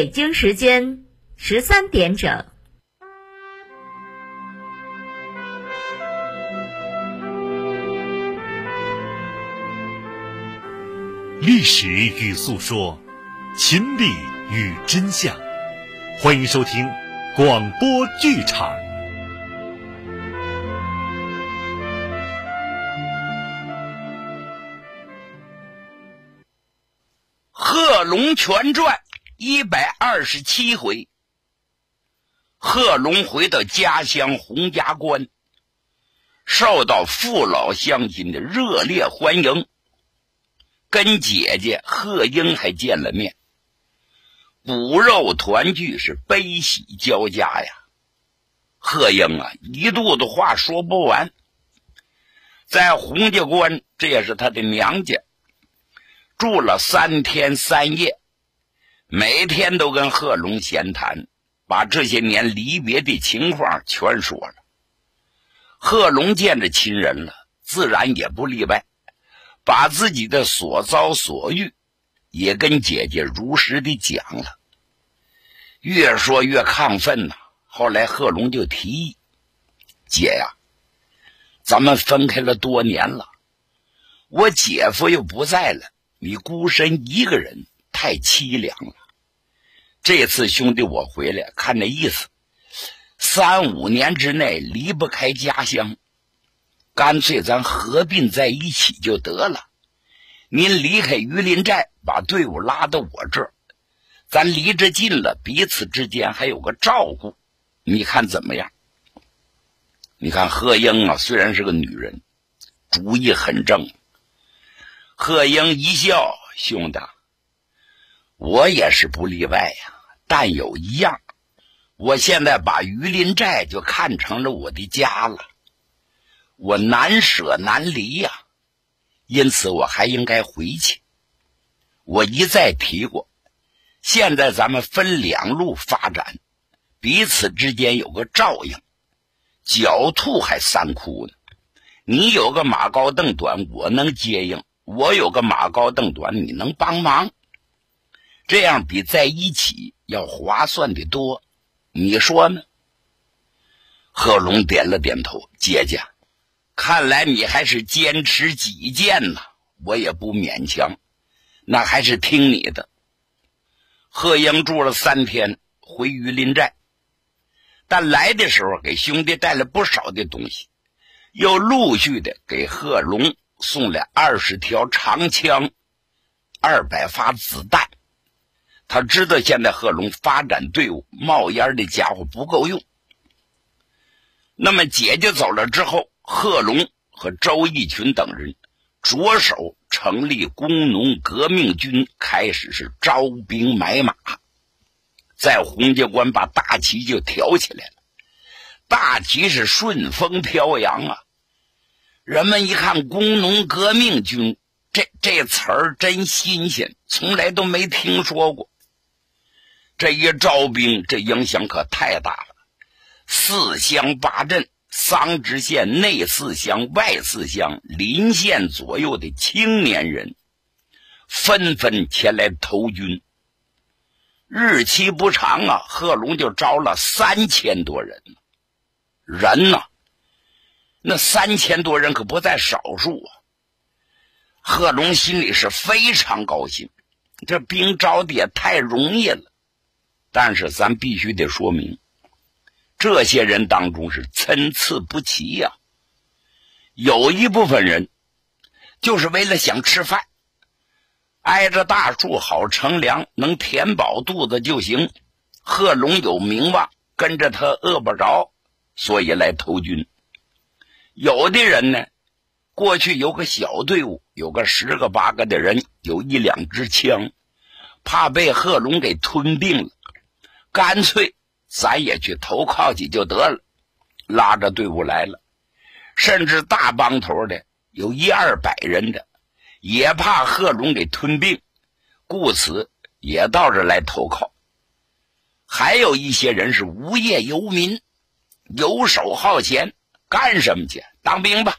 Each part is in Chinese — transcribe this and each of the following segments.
北京时间十三点整。历史与诉说，秦理与真相。欢迎收听广播剧场。《贺龙全传》一百二十七回，贺龙回到家乡洪家关，受到父老乡亲的热烈欢迎，跟姐姐贺英还见了面，骨肉团聚是悲喜交加呀。贺英啊，一肚子话说不完，在洪家关，这也是他的娘家。住了三天三夜，每天都跟贺龙闲谈，把这些年离别的情况全说了。贺龙见着亲人了，自然也不例外，把自己的所遭所遇也跟姐姐如实的讲了。越说越亢奋呐。后来贺龙就提议：“姐呀，咱们分开了多年了，我姐夫又不在了。”你孤身一个人太凄凉了。这次兄弟我回来，看那意思，三五年之内离不开家乡，干脆咱合并在一起就得了。您离开榆林寨，把队伍拉到我这儿，咱离着近了，彼此之间还有个照顾。你看怎么样？你看贺英啊，虽然是个女人，主意很正。贺英一笑：“兄弟，我也是不例外呀。但有一样，我现在把榆林寨就看成了我的家了，我难舍难离呀。因此，我还应该回去。我一再提过，现在咱们分两路发展，彼此之间有个照应，狡兔还三窟呢。你有个马高凳短，我能接应。”我有个马高凳短，你能帮忙？这样比在一起要划算的多，你说呢？贺龙点了点头。姐姐，看来你还是坚持己见呐，我也不勉强，那还是听你的。贺英住了三天，回榆林寨，但来的时候给兄弟带了不少的东西，又陆续的给贺龙。送了二十条长枪，二百发子弹。他知道现在贺龙发展队伍冒烟的家伙不够用。那么姐姐走了之后，贺龙和周义群等人着手成立工农革命军，开始是招兵买马，在洪家关把大旗就挑起来了。大旗是顺风飘扬啊。人们一看“工农革命军”这这词儿真新鲜，从来都没听说过。这一招兵，这影响可太大了。四乡八镇、桑植县内四乡、外四乡、邻县左右的青年人，纷纷前来投军。日期不长啊，贺龙就招了三千多人，人呢？那三千多人可不在少数啊！贺龙心里是非常高兴，这兵招的也太容易了。但是咱必须得说明，这些人当中是参差不齐呀。有一部分人就是为了想吃饭，挨着大树好乘凉，能填饱肚子就行。贺龙有名望，跟着他饿不着，所以来投军。有的人呢，过去有个小队伍，有个十个八个的人，有一两支枪，怕被贺龙给吞并了，干脆咱也去投靠去就得了，拉着队伍来了。甚至大帮头的有一二百人的，也怕贺龙给吞并，故此也到这来投靠。还有一些人是无业游民，游手好闲。干什么去？当兵吧，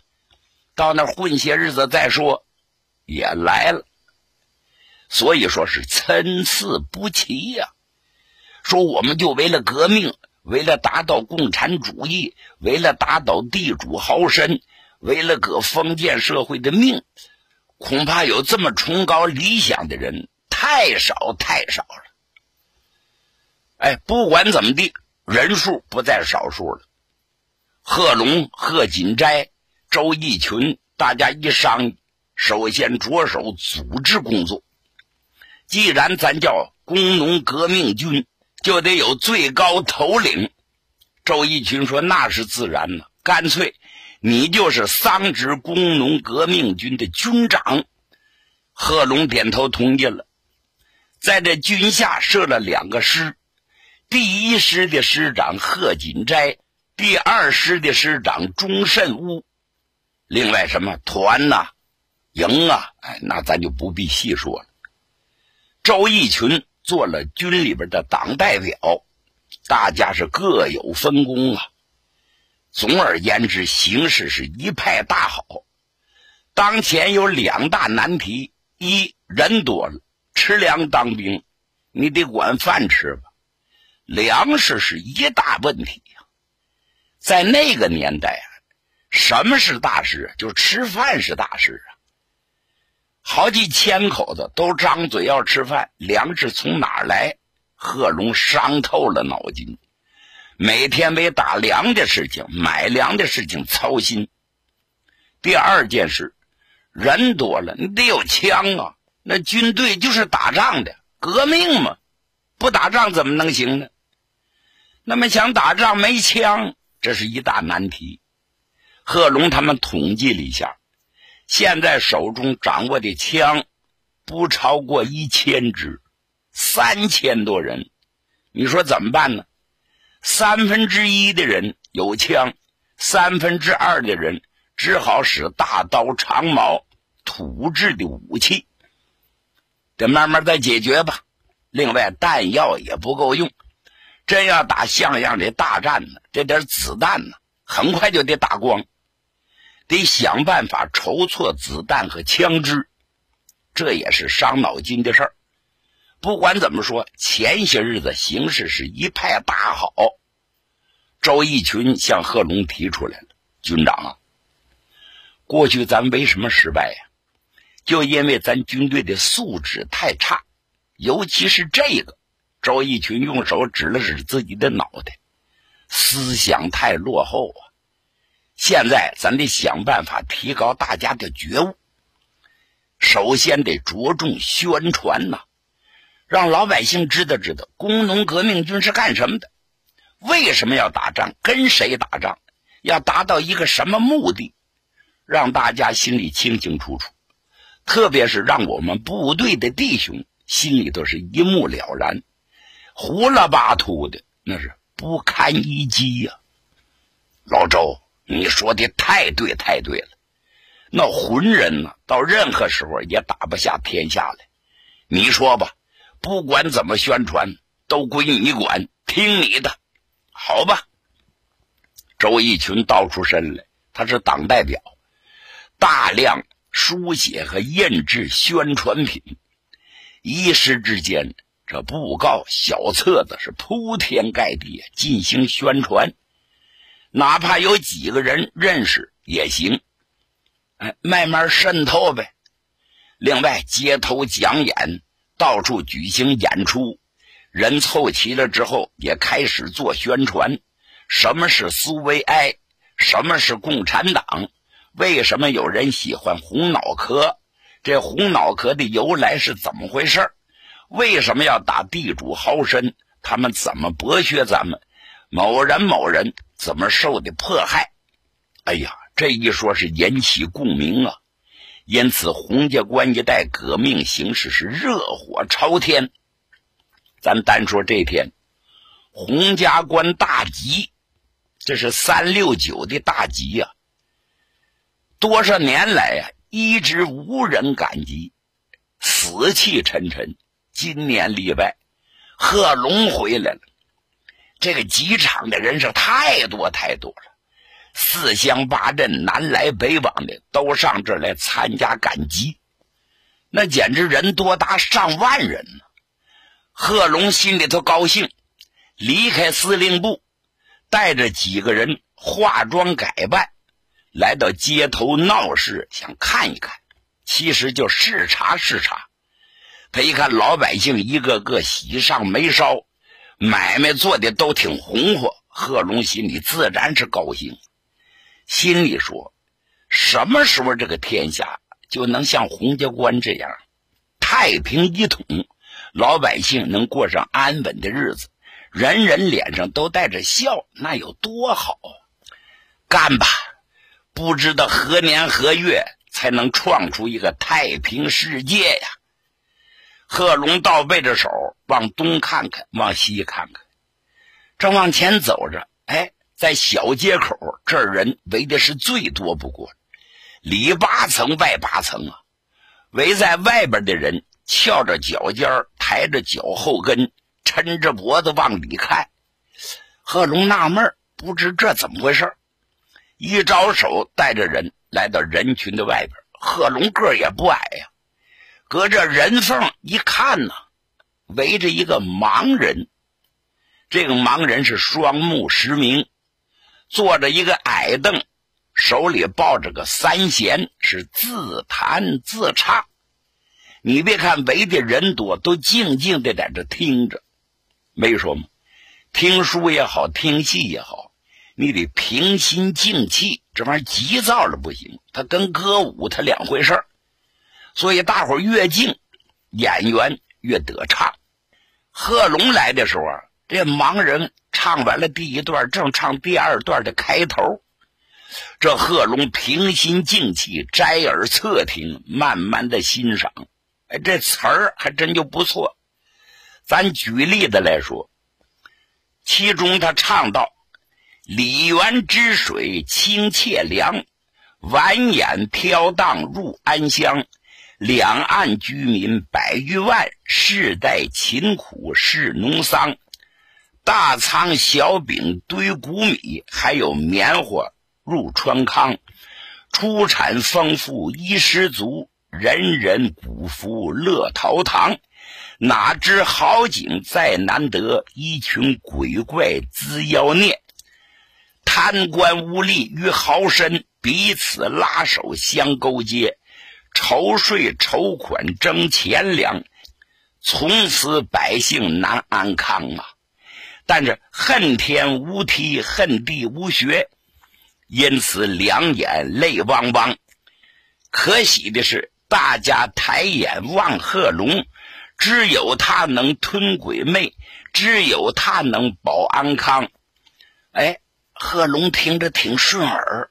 到那混些日子再说。也来了，所以说是参差不齐呀。说我们就为了革命，为了达到共产主义，为了打倒地主豪绅，为了革封建社会的命，恐怕有这么崇高理想的人太少太少了。哎，不管怎么地，人数不在少数了。贺龙、贺锦斋、周逸群，大家一商议，首先着手组织工作。既然咱叫工农革命军，就得有最高头领。周一群说：“那是自然了，干脆你就是桑植工农革命军的军长。”贺龙点头同意了，在这军下设了两个师。第一师的师长贺锦斋，第二师的师长钟慎吾，另外什么团呐、营啊，哎，那咱就不必细说了。周一群做了军里边的党代表，大家是各有分工啊。总而言之，形势是一派大好。当前有两大难题：一人多了，吃粮当兵，你得管饭吃吧。粮食是一大问题呀，在那个年代啊，什么是大事？就吃饭是大事啊。好几千口子都张嘴要吃饭，粮食从哪儿来？贺龙伤透了脑筋，每天为打粮的事情、买粮的事情操心。第二件事，人多了，你得有枪啊，那军队就是打仗的，革命嘛，不打仗怎么能行呢？那么想打仗没枪，这是一大难题。贺龙他们统计了一下，现在手中掌握的枪不超过一千支，三千多人。你说怎么办呢？三分之一的人有枪，三分之二的人只好使大刀、长矛、土制的武器，得慢慢再解决吧。另外，弹药也不够用。真要打像样的大战呢，这点子弹呢，很快就得打光，得想办法筹措子弹和枪支，这也是伤脑筋的事儿。不管怎么说，前些日子形势是一派大好。周逸群向贺龙提出来了：“军长啊，过去咱为什么失败呀？就因为咱军队的素质太差，尤其是这个。”周逸群用手指了指自己的脑袋，思想太落后啊！现在咱得想办法提高大家的觉悟。首先得着重宣传呐，让老百姓知道知道工农革命军是干什么的，为什么要打仗，跟谁打仗，要达到一个什么目的，让大家心里清清楚楚。特别是让我们部队的弟兄心里头是一目了然。胡了巴秃的，那是不堪一击呀！老周，你说的太对，太对了。那浑人呢，到任何时候也打不下天下来。你说吧，不管怎么宣传，都归你管，听你的，好吧？周一群道出身来，他是党代表，大量书写和印制宣传品，一时之间。这布告、小册子是铺天盖地进行宣传，哪怕有几个人认识也行，哎，慢慢渗透呗。另外，街头讲演，到处举行演出，人凑齐了之后，也开始做宣传。什么是苏维埃？什么是共产党？为什么有人喜欢红脑壳？这红脑壳的由来是怎么回事？为什么要打地主豪绅？他们怎么剥削咱们？某人某人怎么受的迫害？哎呀，这一说是引起共鸣啊！因此，洪家关一带革命形势是热火朝天。咱单说这天，洪家关大集，这是三六九的大集呀。多少年来呀，一直无人敢及，死气沉沉。今年例外，贺龙回来了。这个集场的人是太多太多了，四乡八镇、南来北往的都上这儿来参加赶集，那简直人多达上万人呢。贺龙心里头高兴，离开司令部，带着几个人化妆改扮，来到街头闹市，想看一看，其实就视察视察。他一看老百姓一个个喜上眉梢，买卖做的都挺红火，贺龙心里自然是高兴，心里说：什么时候这个天下就能像洪家关这样太平一统，老百姓能过上安稳的日子？人人脸上都带着笑，那有多好！干吧，不知道何年何月才能创出一个太平世界呀！贺龙倒背着手，往东看看，往西看看，正往前走着。哎，在小街口这儿，人围的是最多不过，里八层外八层啊！围在外边的人翘着脚尖抬着脚后跟。抻着脖子往里看，贺龙纳闷不知这怎么回事一招手，带着人来到人群的外边。贺龙个也不矮呀，隔着人缝一看呢，围着一个盲人。这个盲人是双目失明，坐着一个矮凳，手里抱着个三弦，是自弹自唱。你别看围的人多，都静静的在这听着。没说吗？听书也好，听戏也好，你得平心静气。这玩意儿急躁了不行，它跟歌舞它两回事所以大伙越静，演员越得唱。贺龙来的时候啊，这盲人唱完了第一段，正唱第二段的开头。这贺龙平心静气，摘耳侧听，慢慢的欣赏。哎，这词儿还真就不错。咱举例子来说，其中他唱到：“梨园之水清且凉，蜿蜒飘荡入安乡。两岸居民百余万，世代勤苦是农桑。大仓小饼堆谷米，还有棉花入川康。出产丰富衣食足，人人鼓福乐陶堂。”哪知好景再难得，一群鬼怪滋妖孽，贪官污吏与豪绅彼此拉手相勾结，筹税筹款争钱粮，从此百姓难安康啊！但是恨天无梯，恨地无学，因此两眼泪汪汪。可喜的是，大家抬眼望贺龙。只有他能吞鬼魅，只有他能保安康。哎，贺龙听着挺顺耳，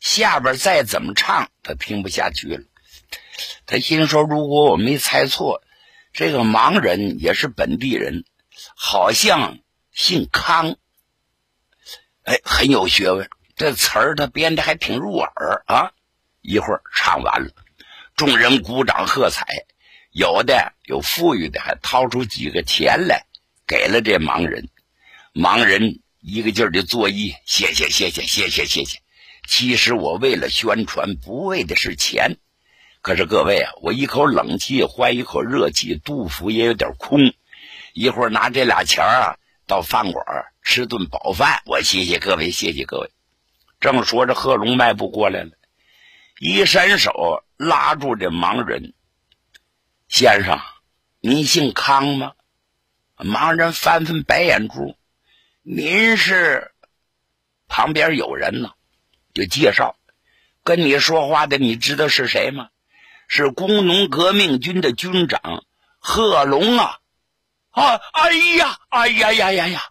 下边再怎么唱，他听不下去了。他心说：如果我没猜错，这个盲人也是本地人，好像姓康。哎，很有学问，这词儿他编的还挺入耳啊。一会儿唱完了，众人鼓掌喝彩。有的有富裕的，还掏出几个钱来给了这盲人。盲人一个劲儿的作揖：“谢谢，谢谢，谢谢，谢谢。”其实我为了宣传，不为的是钱。可是各位啊，我一口冷气换一口热气，肚腹也有点空。一会儿拿这俩钱啊，到饭馆吃顿饱饭。我谢谢各位，谢谢各位。正说着，贺龙迈步过来了，一伸手拉住这盲人。先生，您姓康吗？盲人翻翻白眼珠。您是？旁边有人呢，就介绍，跟你说话的，你知道是谁吗？是工农革命军的军长贺龙啊！啊！哎呀！哎呀呀呀呀！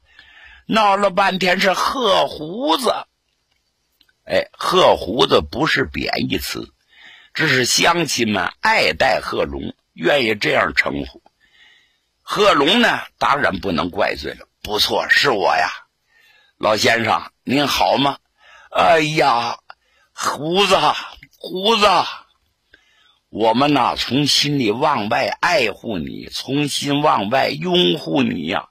闹了半天是贺胡子。哎，贺胡子不是贬义词，这是乡亲们爱戴贺龙。愿意这样称呼，贺龙呢？当然不能怪罪了。不错，是我呀，老先生，您好吗？哎呀，胡子，胡子，我们呐，从心里往外爱护你，从心往外拥护你呀。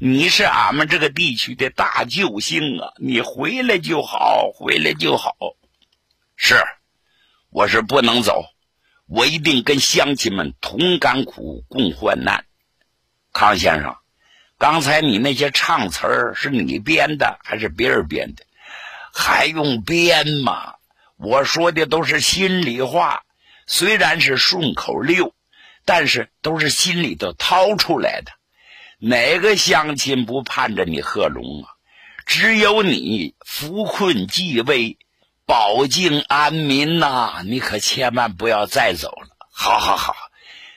你是俺们这个地区的大救星啊！你回来就好，回来就好。是，我是不能走。我一定跟乡亲们同甘苦、共患难。康先生，刚才你那些唱词儿是你编的还是别人编的？还用编吗？我说的都是心里话，虽然是顺口溜，但是都是心里头掏出来的。哪个乡亲不盼着你贺龙啊？只有你扶困济危，保境安民呐！你可千万不要再走了。好好好，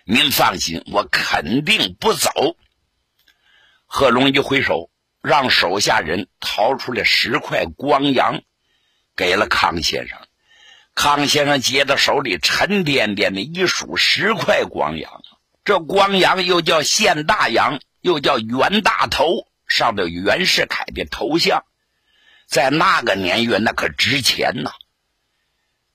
您放心，我肯定不走。贺龙一挥手，让手下人掏出来十块光洋，给了康先生。康先生接到手里，沉甸甸的一数，十块光洋。这光洋又叫现大洋，又叫袁大头，上头袁世凯的头像，在那个年月那可值钱呐。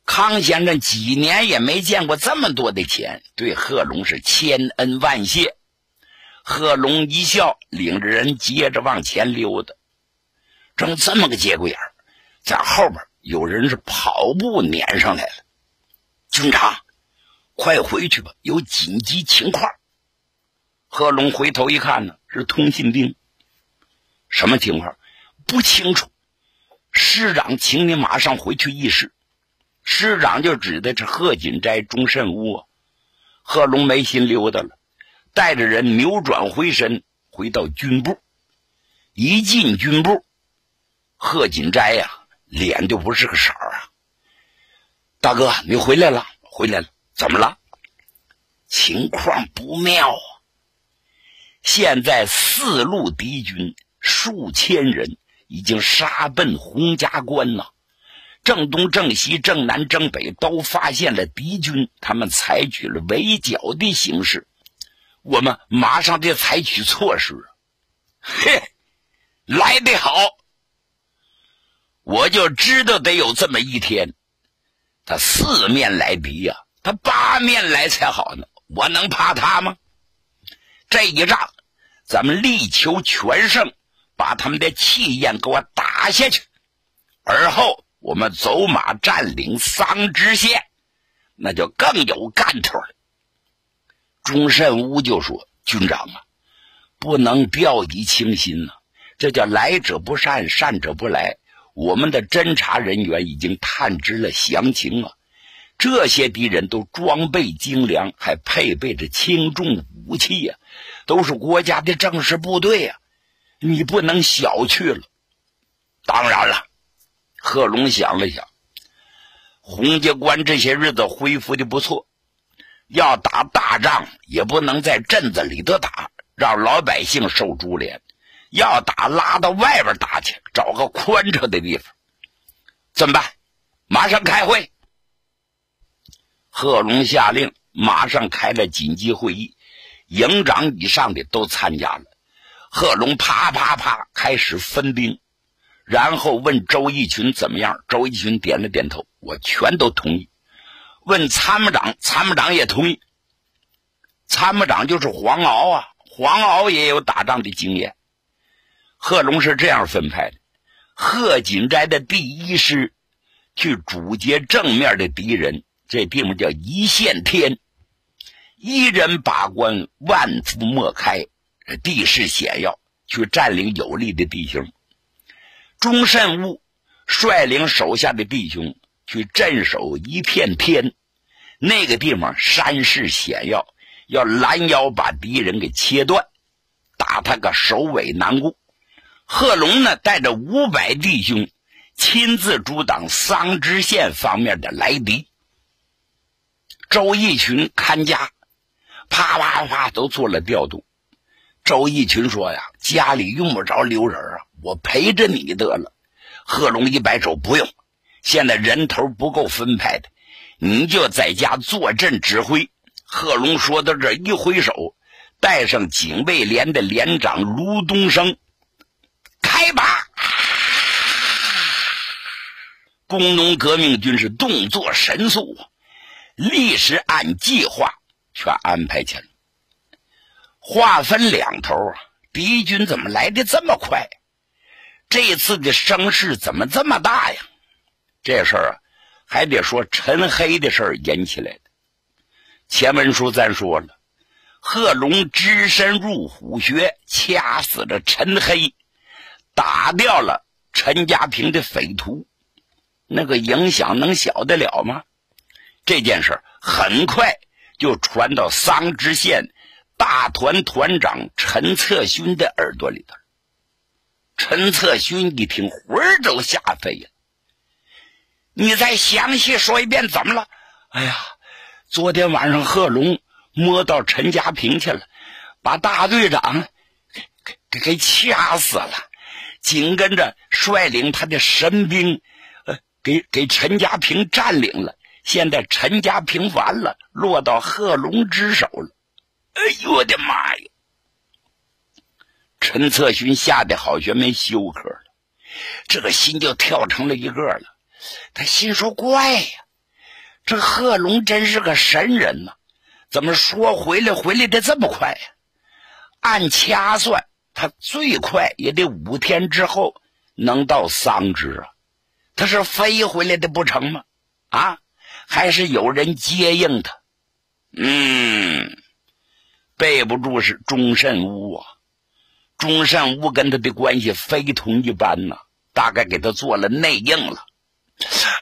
康先生几年也没见过这么多的钱，对贺龙是千恩万谢。贺龙一笑，领着人接着往前溜达。正这么个节骨眼在后边有人是跑步撵上来了。军长，快回去吧，有紧急情况。贺龙回头一看呢，是通信兵。什么情况？不清楚。师长，请你马上回去议事。师长就指的是贺锦斋、钟慎屋。贺龙没心溜达了。带着人扭转回身，回到军部。一进军部，贺锦斋呀，脸就不是个色儿啊。大哥，你回来了，回来了，怎么了？情况不妙啊！现在四路敌军数千人已经杀奔洪家关呐，正东、正西、正南、正北都发现了敌军，他们采取了围剿的形式。我们马上得采取措施。嘿，来得好！我就知道得有这么一天。他四面来敌呀，他八面来才好呢。我能怕他吗？这一仗，咱们力求全胜，把他们的气焰给我打下去。而后，我们走马占领桑植县，那就更有干头了。钟慎吾就说：“军长啊，不能掉以轻心呐！这叫来者不善，善者不来。我们的侦查人员已经探知了详情啊，这些敌人都装备精良，还配备着轻重武器呀，都是国家的正式部队呀，你不能小觑了。当然了，贺龙想了想，洪家关这些日子恢复的不错。”要打大仗，也不能在镇子里头打，让老百姓受株连。要打，拉到外边打去，找个宽敞的地方。怎么办？马上开会。贺龙下令，马上开了紧急会议，营长以上的都参加了。贺龙啪啪啪开始分兵，然后问周义群怎么样。周义群点了点头，我全都同意。问参谋长，参谋长也同意。参谋长就是黄鳌啊，黄鳌也有打仗的经验。贺龙是这样分派的：贺锦斋的第一师去阻截正面的敌人，这地方叫一线天，一人把关，万夫莫开，地势险要，去占领有利的地形。钟慎吾率领手下的弟兄去镇守一片天。那个地方山势险要，要拦腰把敌人给切断，打他个首尾难顾。贺龙呢，带着五百弟兄，亲自阻挡桑植县方面的来敌。周义群看家，啪啪啪都做了调度。周义群说：“呀，家里用不着留人啊，我陪着你得了。”贺龙一摆手：“不用，现在人头不够分派的。”你就在家坐镇指挥。贺龙说到这一挥手，带上警卫连的连长卢东升，开拔。工农革命军是动作神速啊，立时按计划全安排去了。话分两头啊，敌军怎么来的这么快？这次的声势怎么这么大呀？这事儿啊。还得说陈黑的事儿引起来的。前文书咱说了，贺龙只身入虎穴，掐死了陈黑，打掉了陈家平的匪徒，那个影响能小得了吗？这件事很快就传到桑植县大团团长陈策勋的耳朵里头。陈策勋一听，魂儿都吓飞了。你再详细说一遍，怎么了？哎呀，昨天晚上贺龙摸到陈家平去了，把大队长给给给给掐死了，紧跟着率领他的神兵，呃，给给陈家平占领了。现在陈家平完了，落到贺龙之手了。哎呦我的妈呀！陈策勋吓得好悬没休克了，这个心就跳成了一个了。他心说：“怪呀，这贺龙真是个神人呐！怎么说回来回来的这么快呀？按掐算，他最快也得五天之后能到桑植啊。他是飞回来的不成吗？啊，还是有人接应他？嗯，备不住是钟慎吾啊。钟慎吾跟他的关系非同一般呐，大概给他做了内应了。”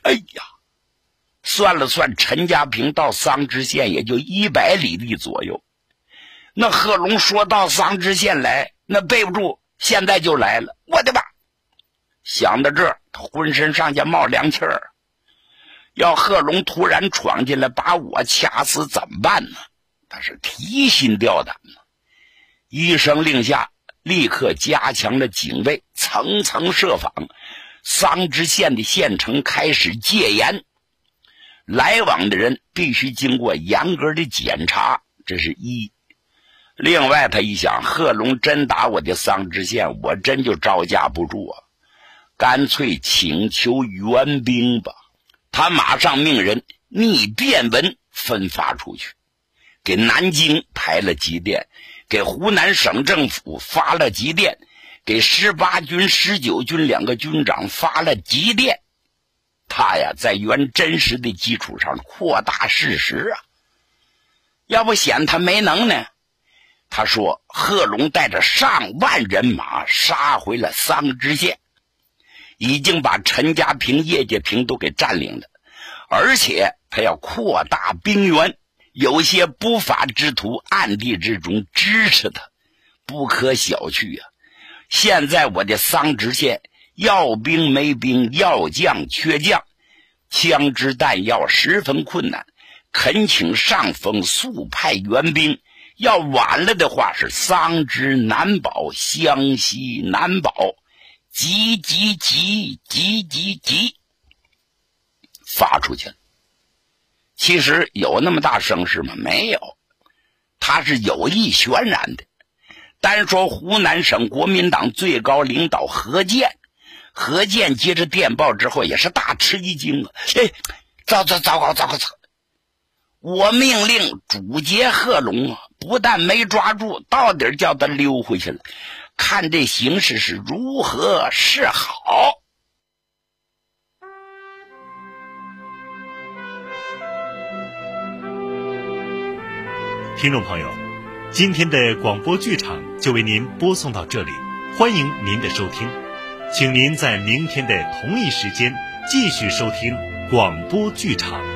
哎呀，算了算，陈家平到桑植县也就一百里地左右。那贺龙说到桑植县来，那备不住，现在就来了。我的妈！想到这儿，他浑身上下冒凉气儿。要贺龙突然闯进来把我掐死怎么办呢？他是提心吊胆呢。一声令下，立刻加强了警卫，层层设防。桑植县的县城开始戒严，来往的人必须经过严格的检查，这是一。另外，他一想，贺龙真打我的桑植县，我真就招架不住啊！干脆请求援兵吧。他马上命人拟电文分发出去，给南京排了急电，给湖南省政府发了急电。给十八军、十九军两个军长发了急电，他呀在原真实的基础上扩大事实啊，要不显他没能耐。他说贺龙带着上万人马杀回了桑植县，已经把陈家坪、叶家坪都给占领了，而且他要扩大兵源，有些不法之徒暗地之中支持他，不可小觑啊。现在我的桑植县要兵没兵，要将缺将，枪支弹药十分困难，恳请上峰速派援兵。要晚了的话，是桑植难保，湘西难保。急急急急急急！发出去了。其实有那么大声势吗？没有，他是有意渲染的。单说湖南省国民党最高领导何健，何健接着电报之后也是大吃一惊啊！哎，糟糟糟糕糟糕糟！我命令主劫贺龙啊，不但没抓住，到底叫他溜回去了。看这形势是如何是好？听众朋友。今天的广播剧场就为您播送到这里，欢迎您的收听，请您在明天的同一时间继续收听广播剧场。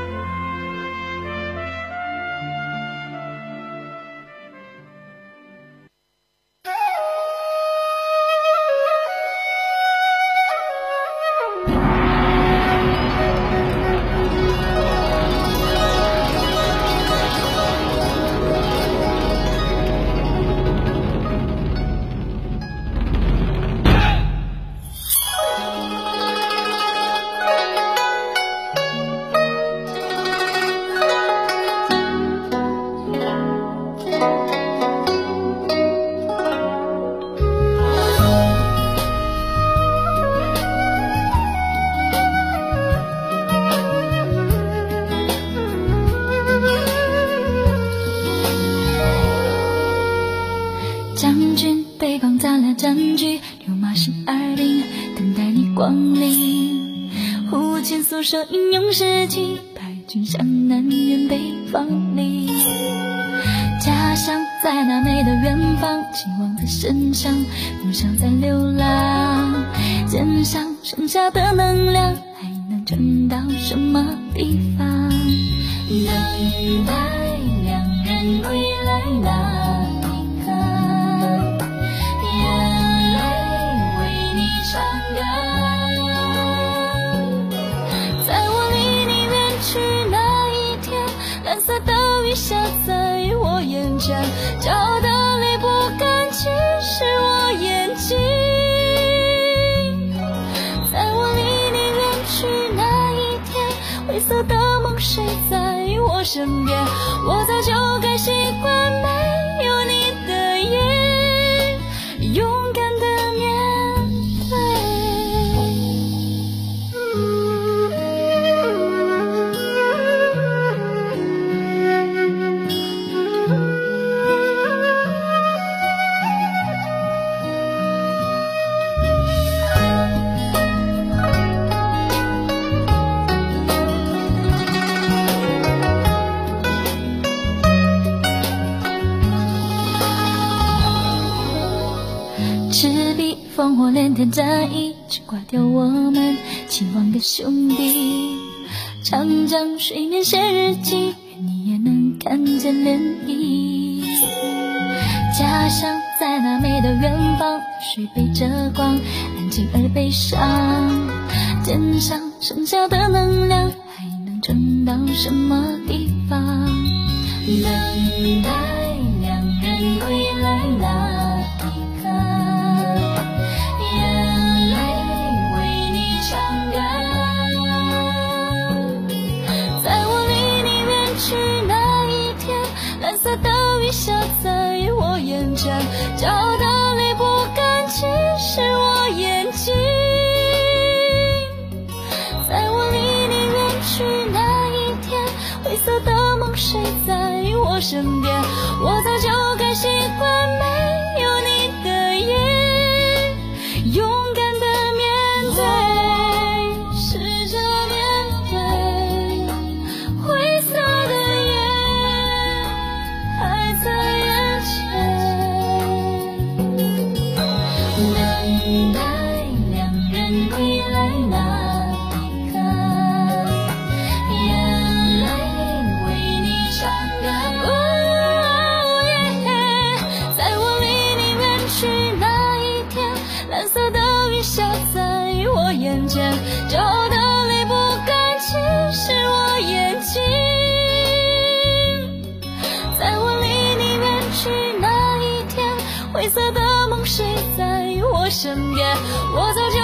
上，不想再流浪。肩上剩下的能量，还能撑到什么地方？等待两人归来吧。长江水面写日记，愿你也能看见涟漪。家乡在那美的远方，水背着光，安静而悲伤。肩上剩下的能量，还能撑到什么地方？那。身边。我早就身边我走进。